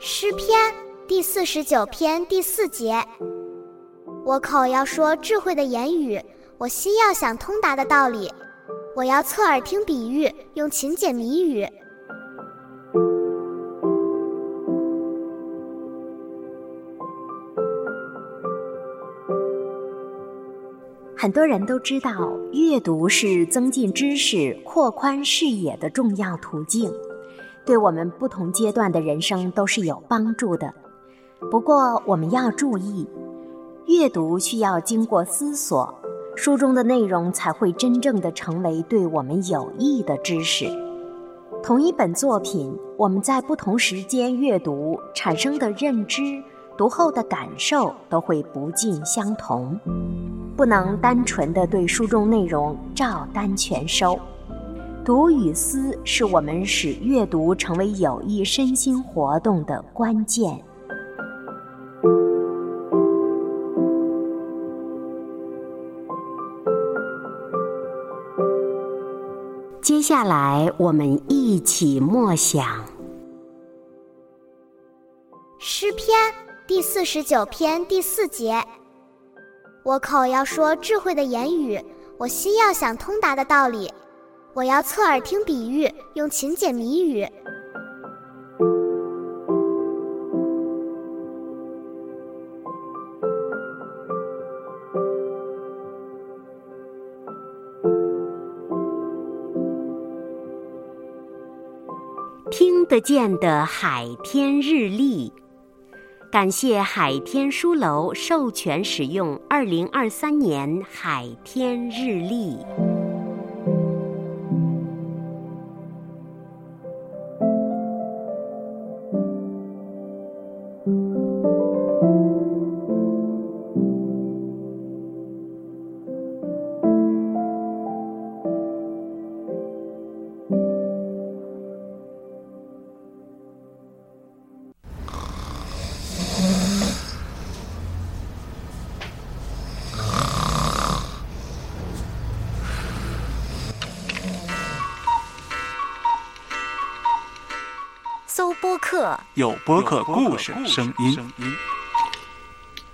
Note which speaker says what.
Speaker 1: 诗篇第四十九篇第四节：我口要说智慧的言语，我心要想通达的道理。我要侧耳听比喻，用勤解谜语。
Speaker 2: 很多人都知道，阅读是增进知识、扩宽视野的重要途径。对我们不同阶段的人生都是有帮助的。不过我们要注意，阅读需要经过思索，书中的内容才会真正的成为对我们有益的知识。同一本作品，我们在不同时间阅读产生的认知、读后的感受都会不尽相同，不能单纯的对书中内容照单全收。读与思是我们使阅读成为有益身心活动的关键。接下来，我们一起默想
Speaker 1: 诗篇第四十九篇第四节：我口要说智慧的言语，我心要想通达的道理。我要侧耳听比喻，用勤解谜语。
Speaker 2: 听得见的海天日历，感谢海天书楼授权使用二零二三年海天日历。
Speaker 3: 播客，
Speaker 4: 有播客故事声音。